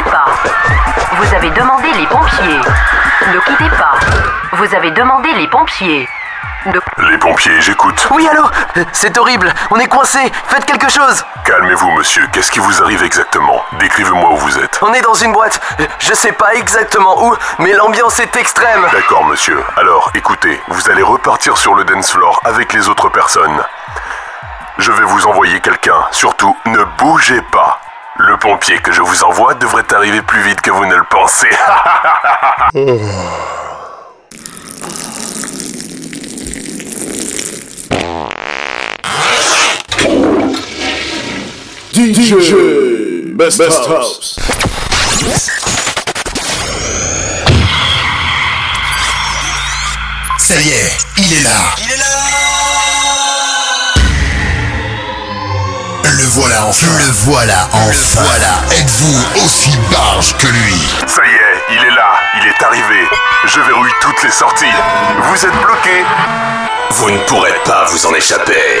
quittez pas. Vous avez demandé les pompiers. Ne quittez pas. Vous avez demandé les pompiers. Les pompiers, j'écoute. Oui, allô? C'est horrible, on est coincé, faites quelque chose Calmez-vous, monsieur. Qu'est-ce qui vous arrive exactement? Décrivez-moi où vous êtes. On est dans une boîte, je sais pas exactement où, mais l'ambiance est extrême D'accord, monsieur. Alors, écoutez, vous allez repartir sur le dance floor avec les autres personnes. Je vais vous envoyer quelqu'un. Surtout, ne bougez pas. Le pompier que je vous envoie devrait arriver plus vite que vous ne le pensez. DJ Best, House. Ça y est, il est là. Il est là voilà enfin. Le voilà enfin. voilà. Êtes-vous aussi barge que lui? Ça y est, il est là. Il est arrivé. Je verrouille toutes les sorties. Vous êtes bloqué. Vous ne pourrez pas vous en échapper.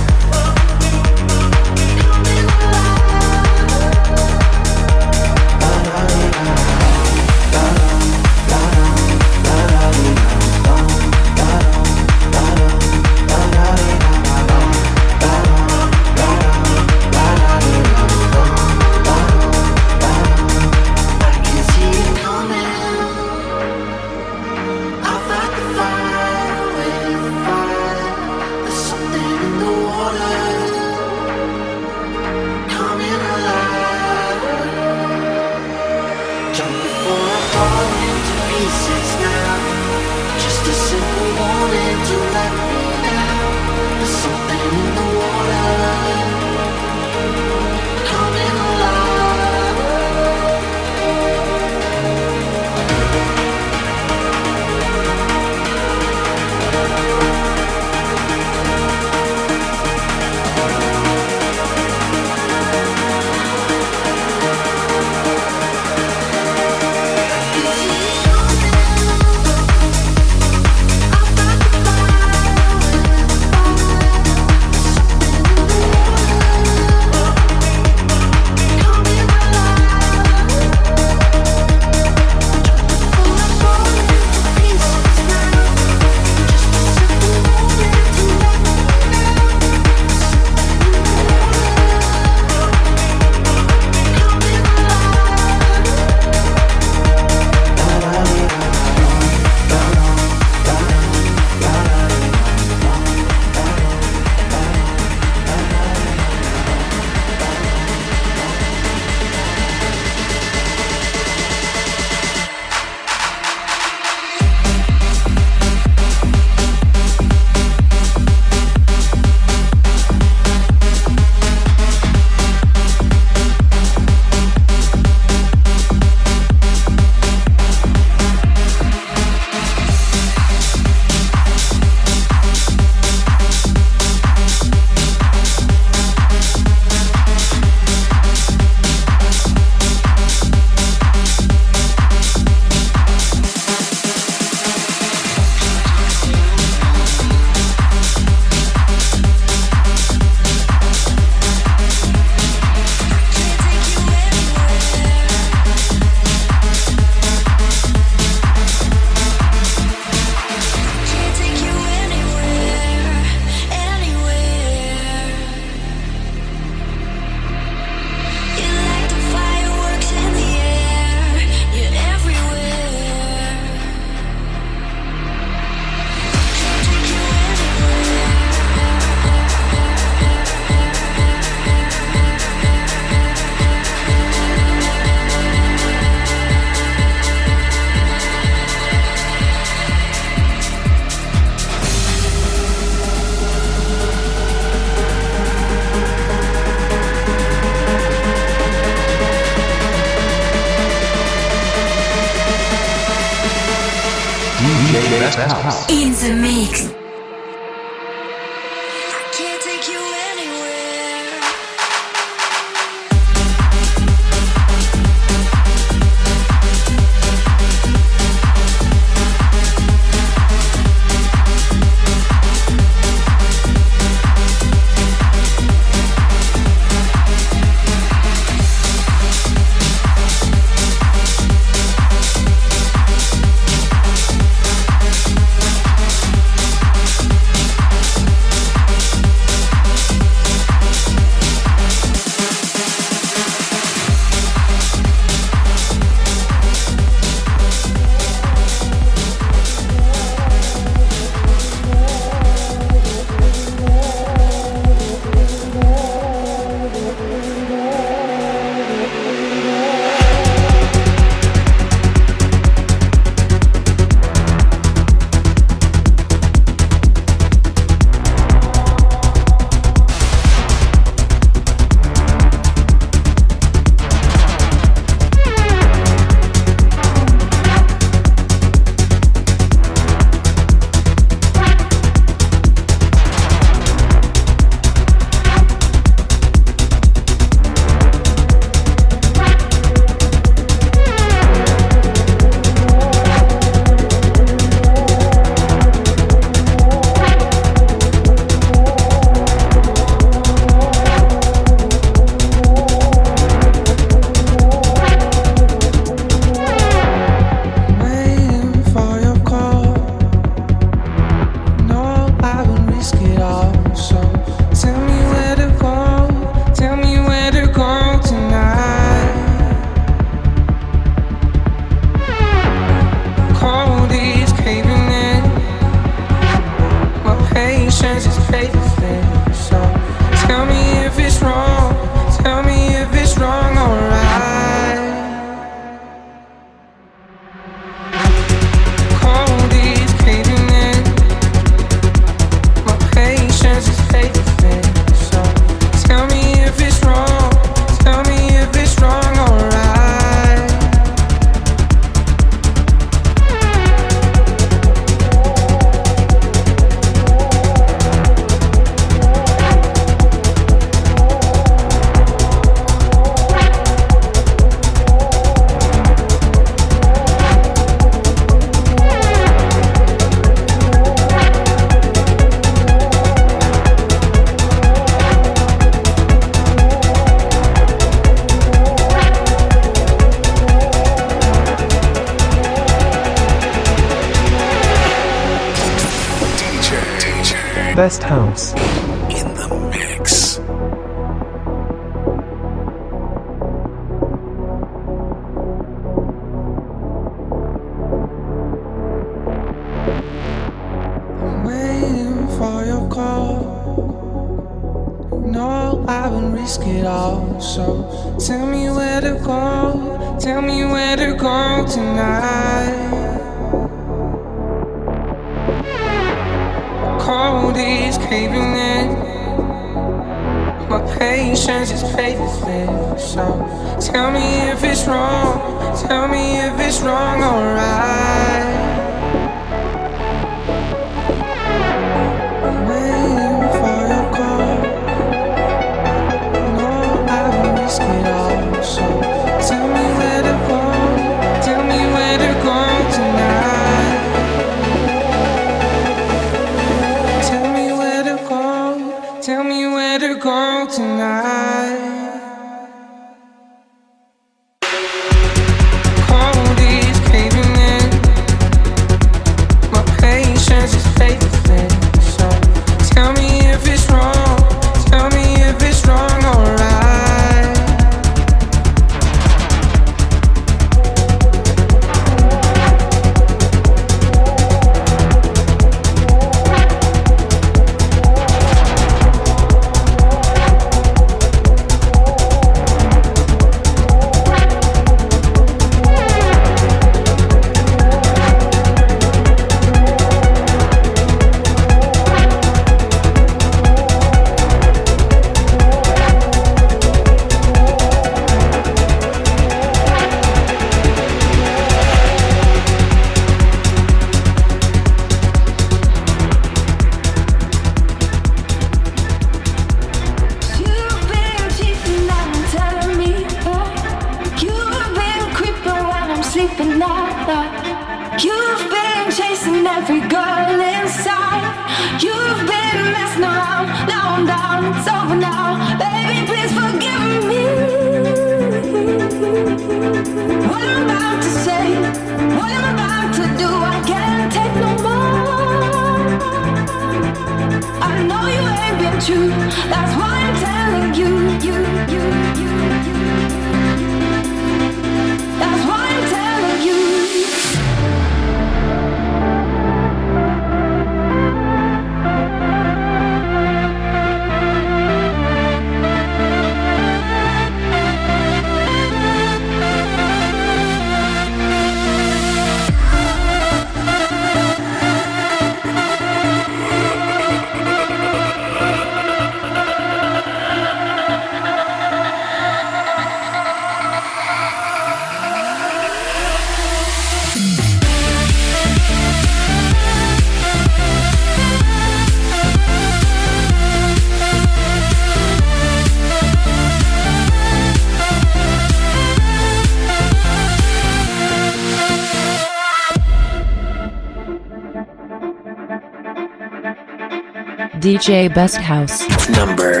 DJ Best House. Number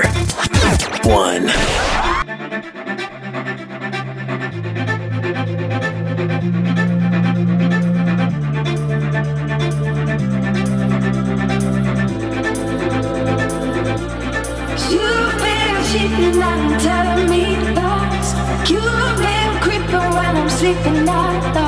one. You've been cheating and telling me lies. You've been creeping when I'm sleeping at night.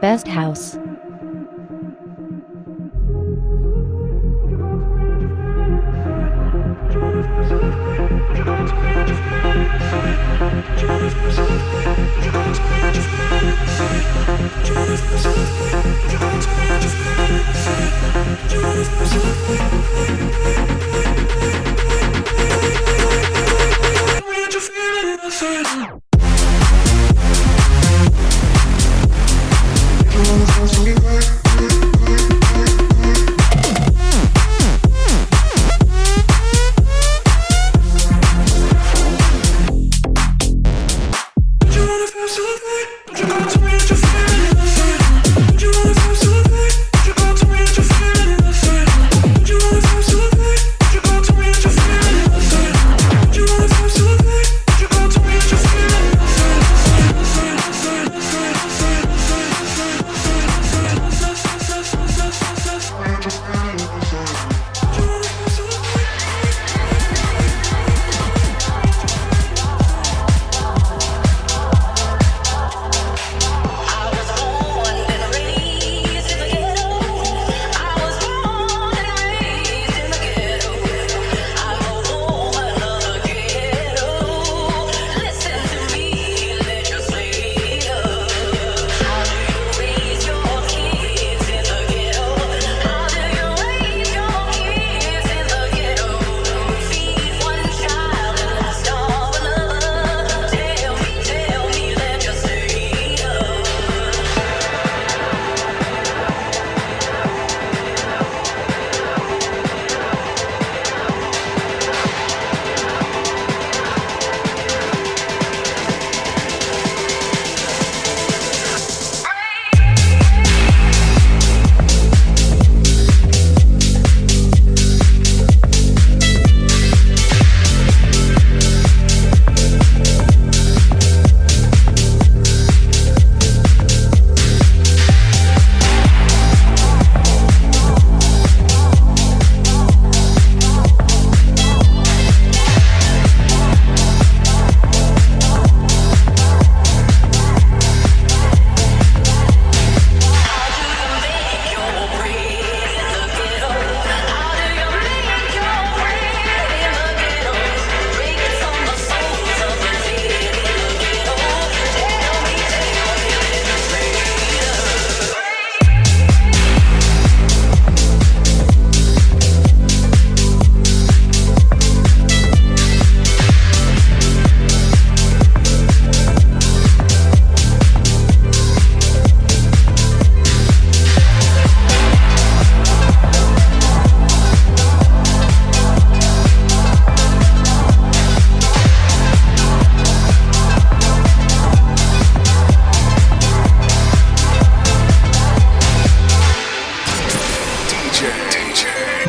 Best House.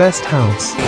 Best House.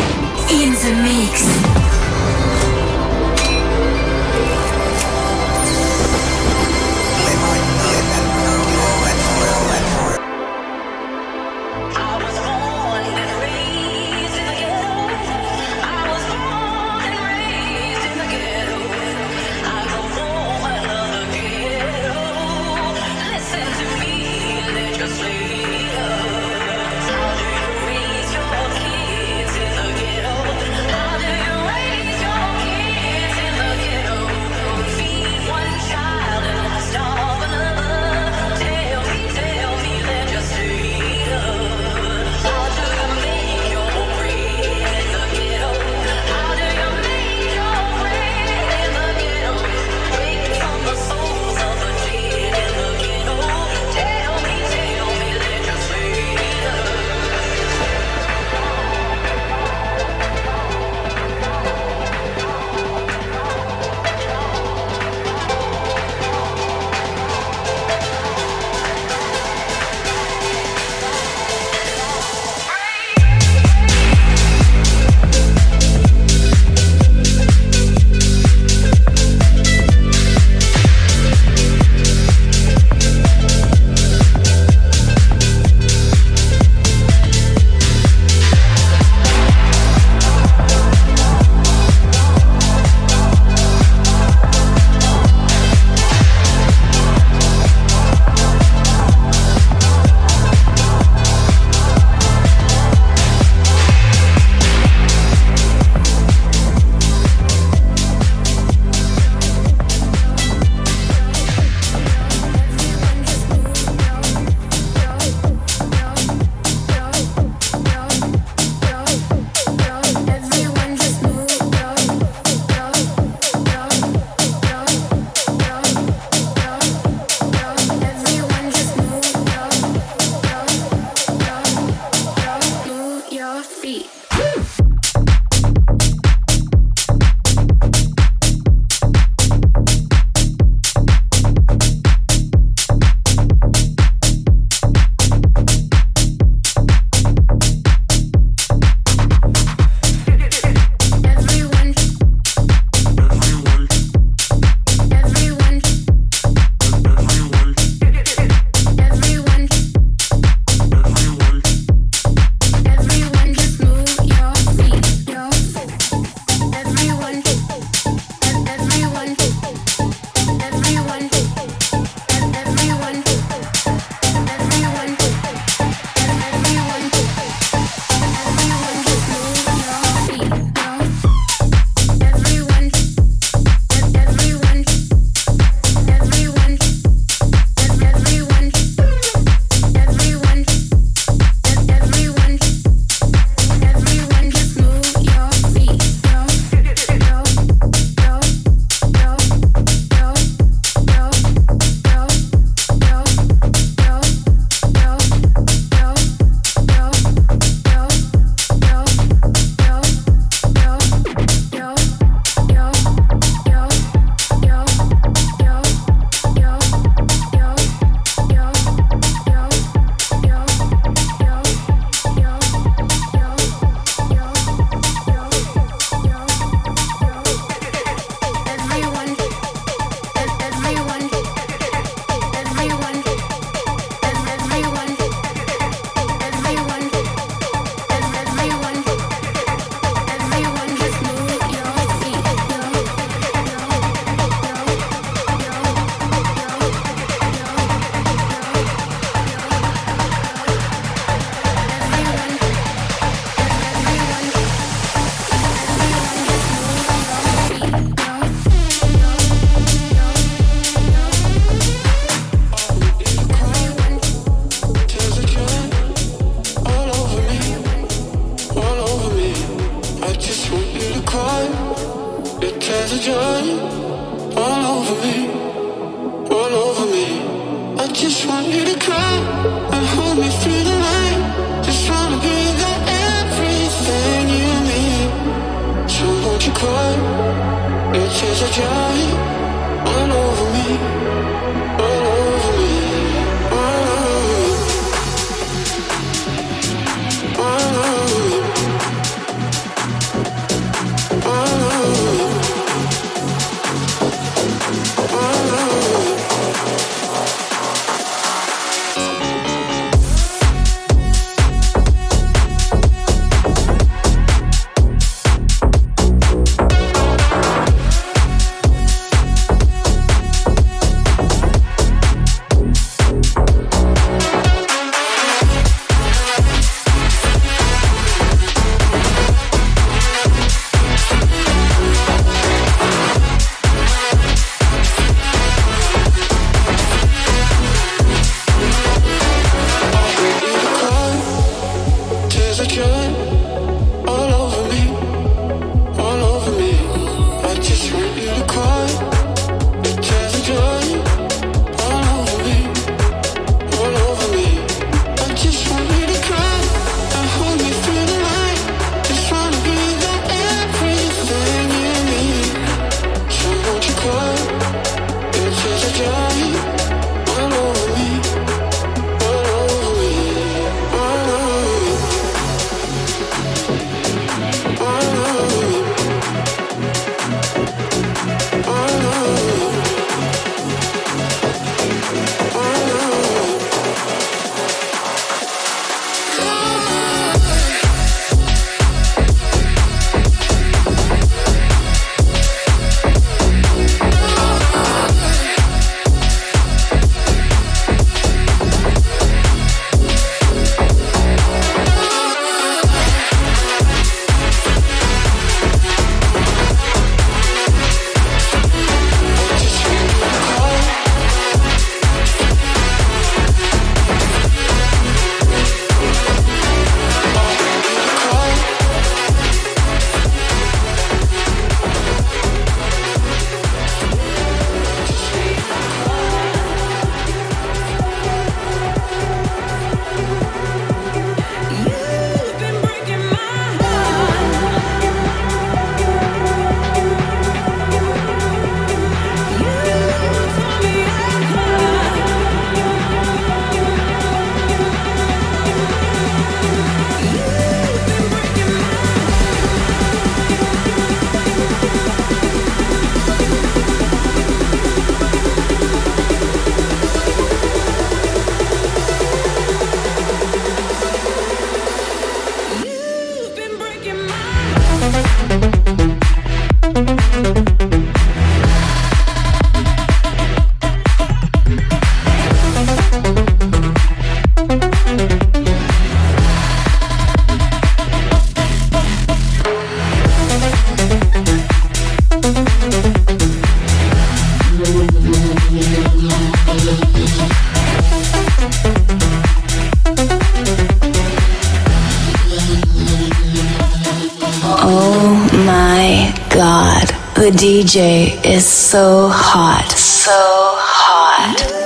The DJ is so hot. So hot.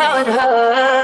How it hurts.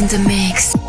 In the mix.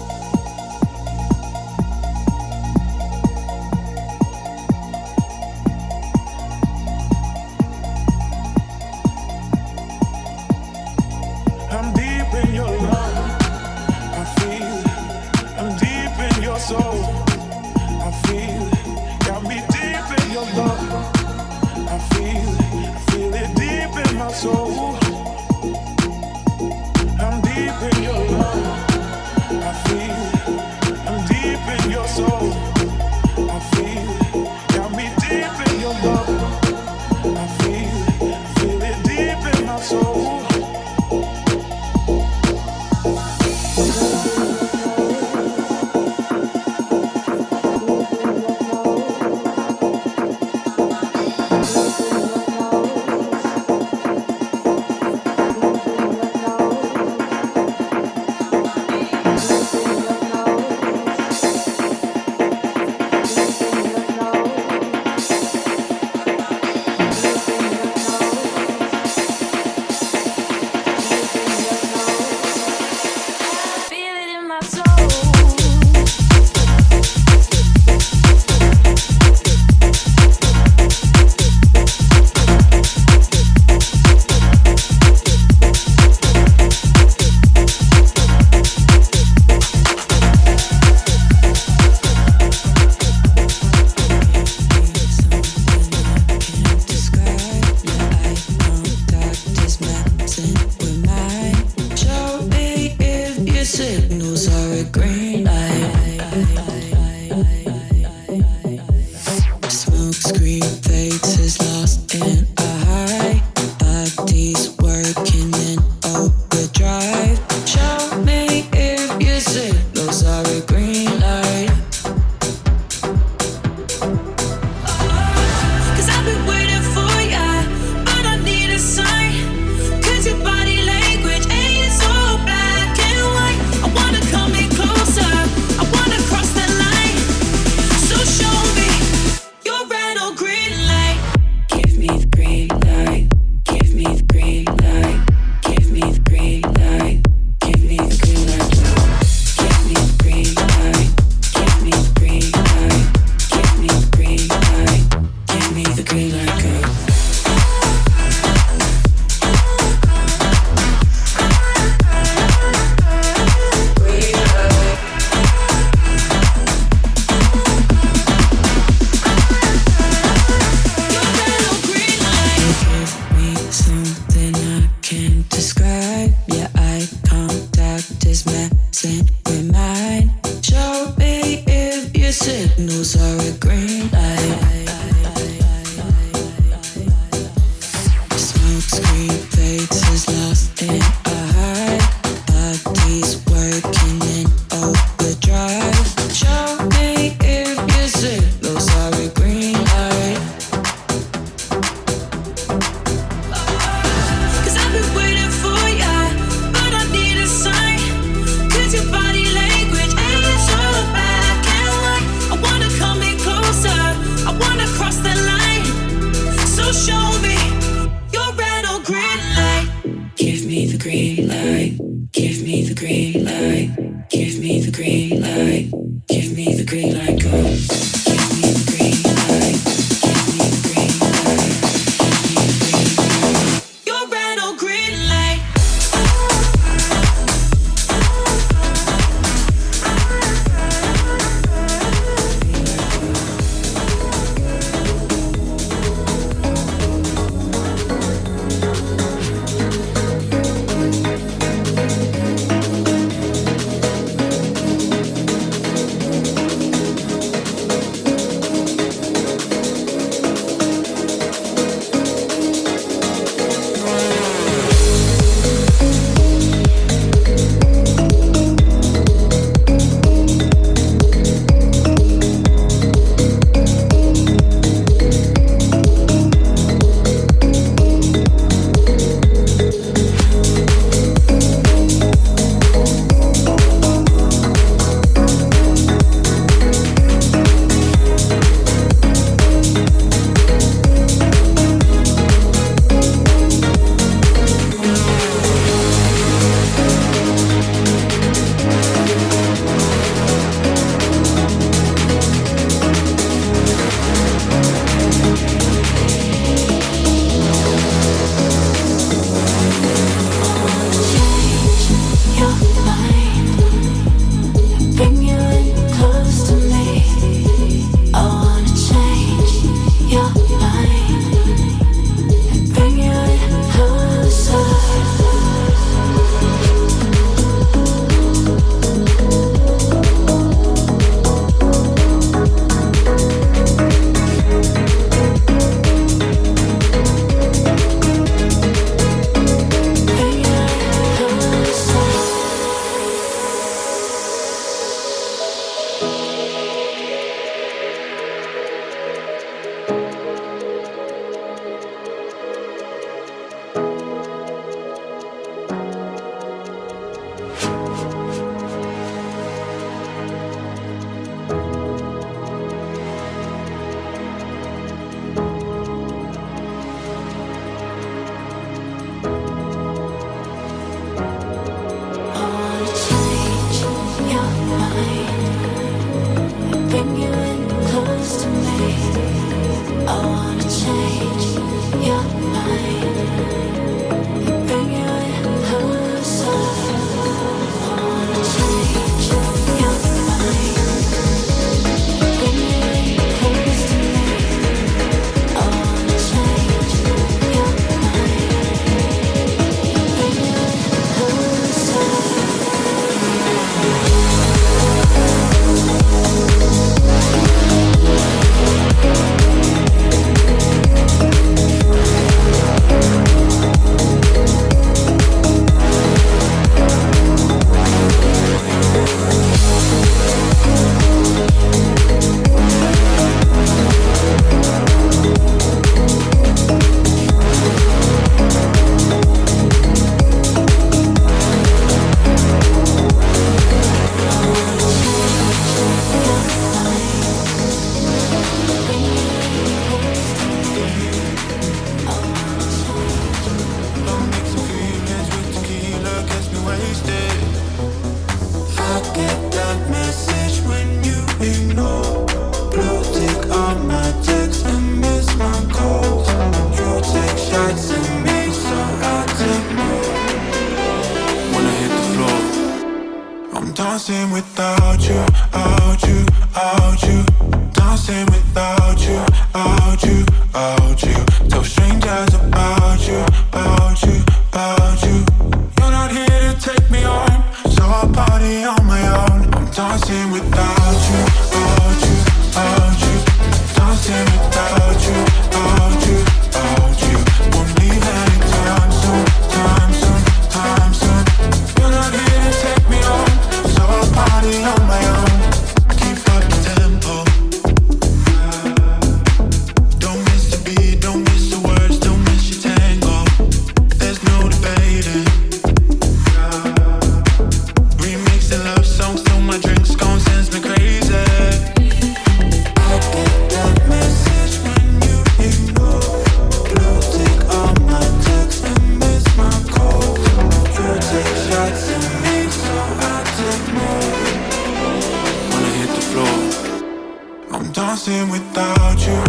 I'm dancing without you,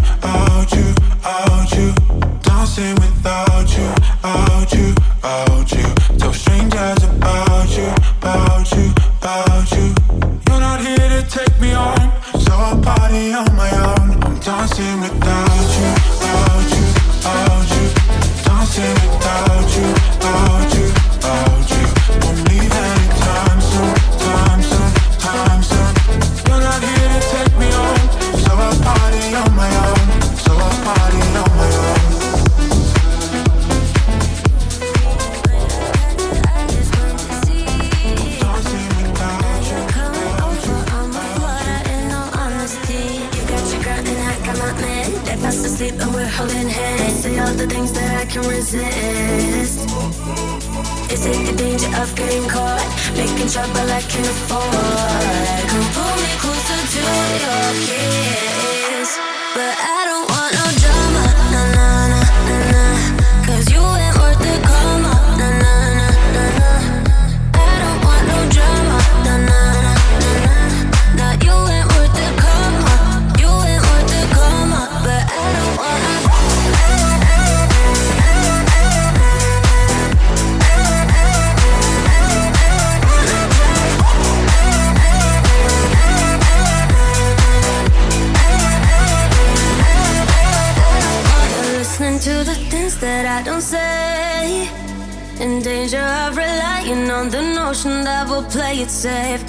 you, you. Dancing without you, you, you. Tell strangers about you, about you, about you. You're not here to take me so I party on my own. I'm dancing without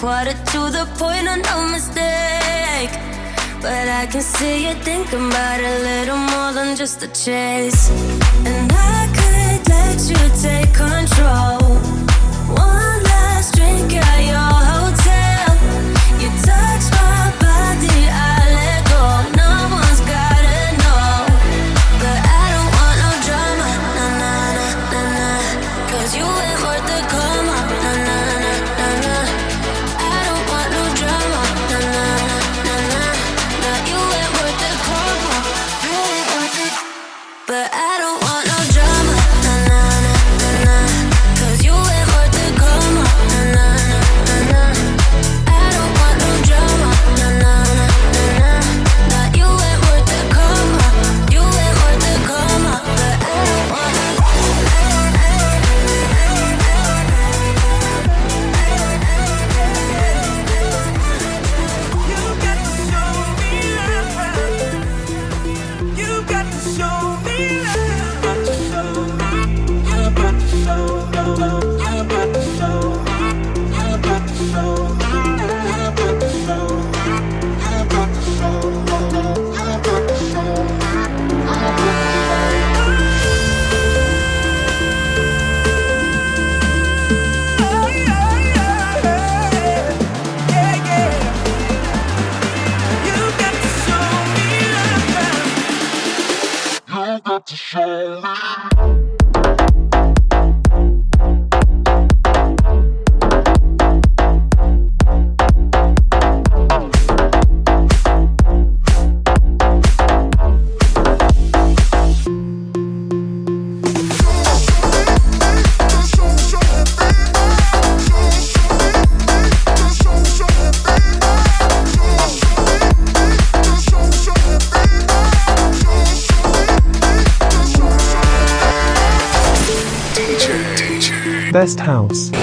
Water to the point, of no mistake. But I can see you thinking about a little more than just a chase. to show me. Best House.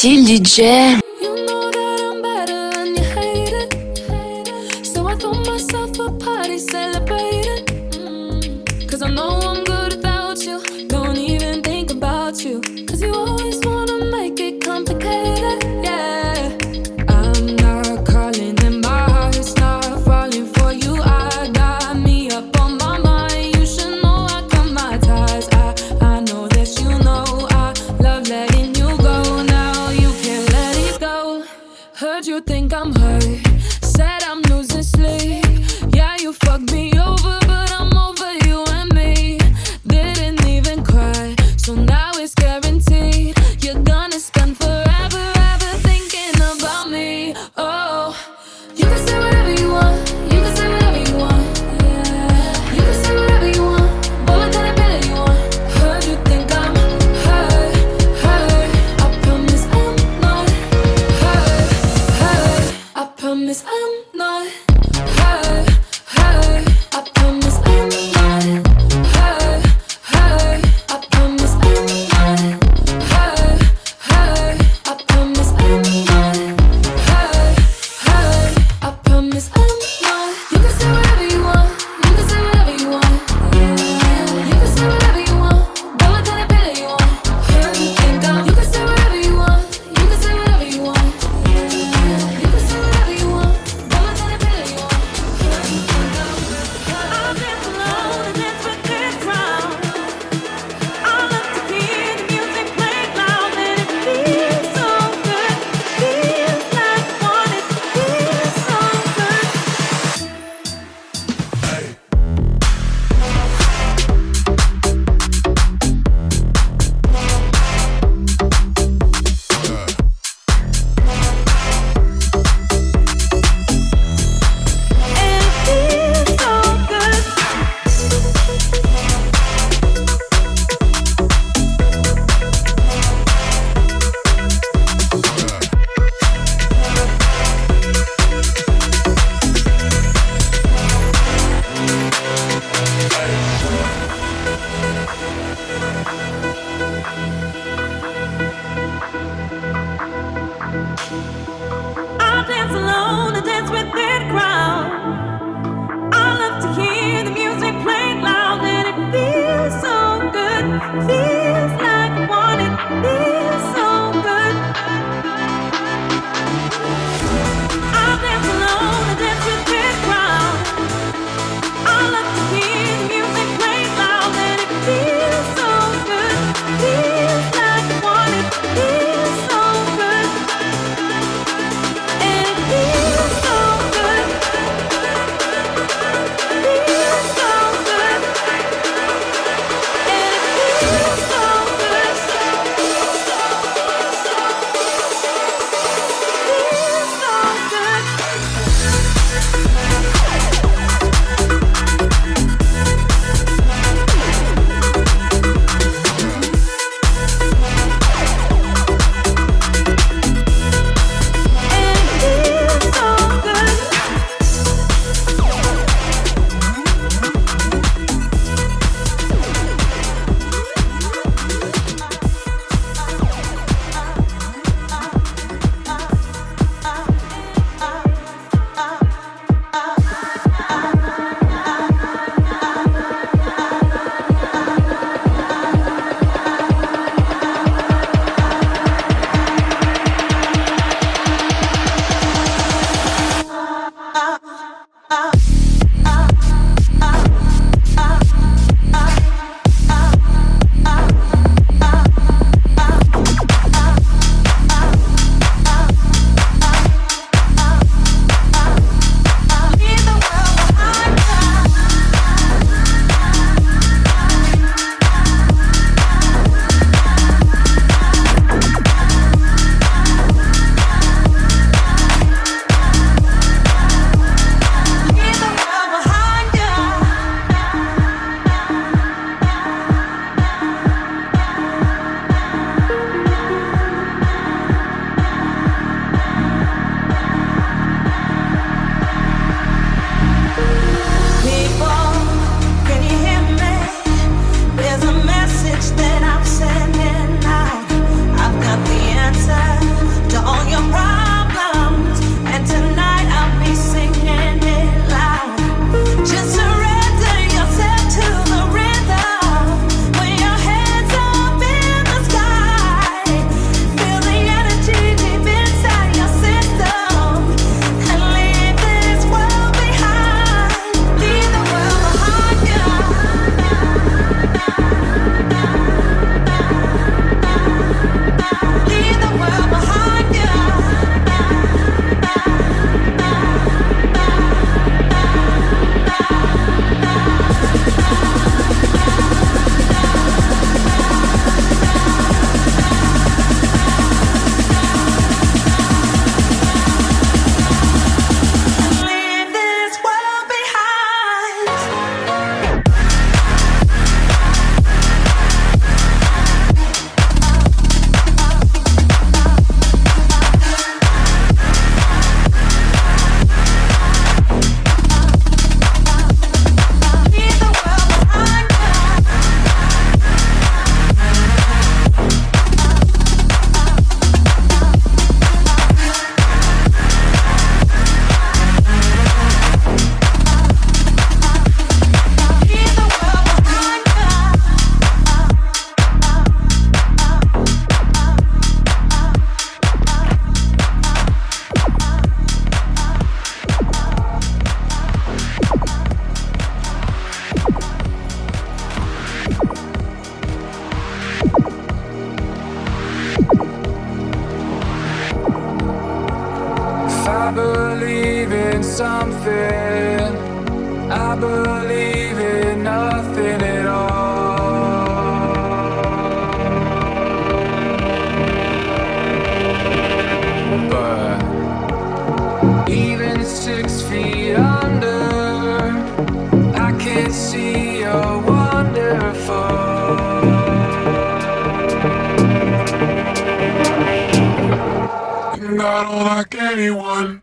Сильдидже. Like anyone.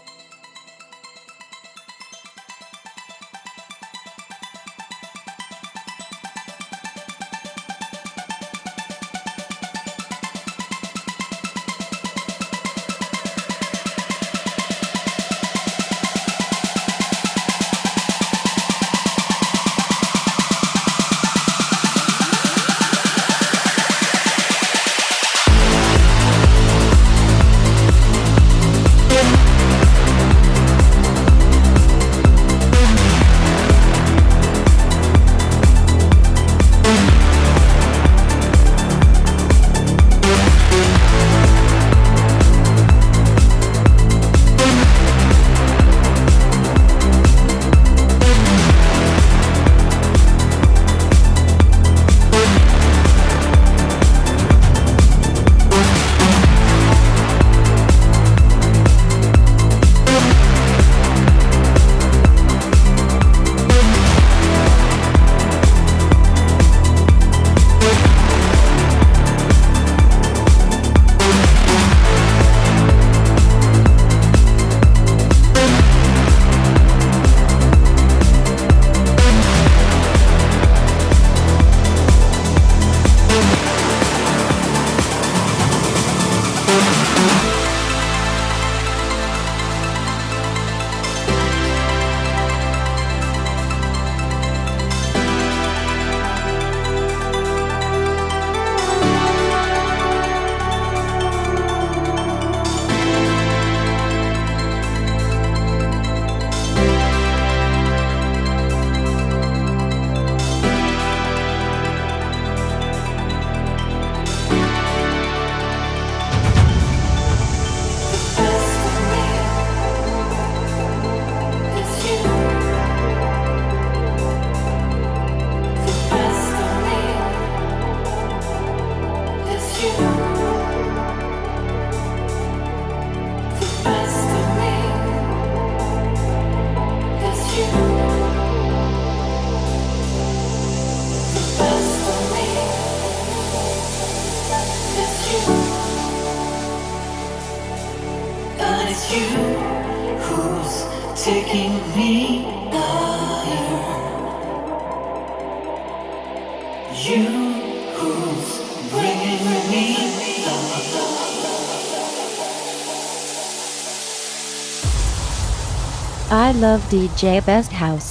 DJ Best House.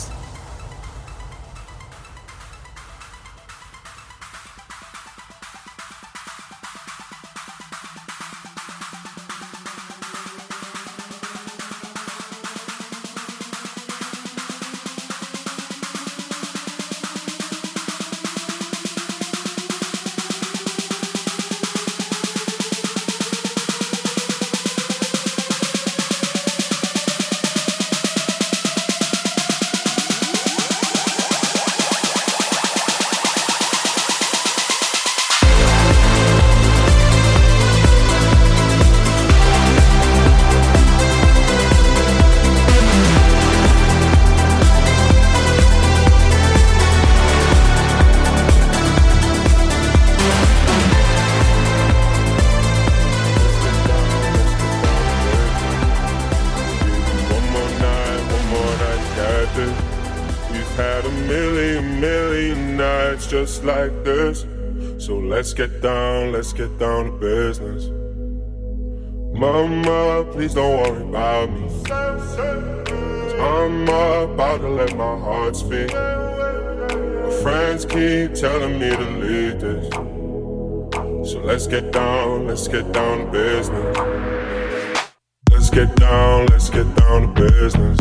like this. So let's get down, let's get down to business. Mama, please don't worry about me. i I'm about to let my heart speak. My friends keep telling me to leave this. So let's get down, let's get down to business. Let's get down, let's get down to business.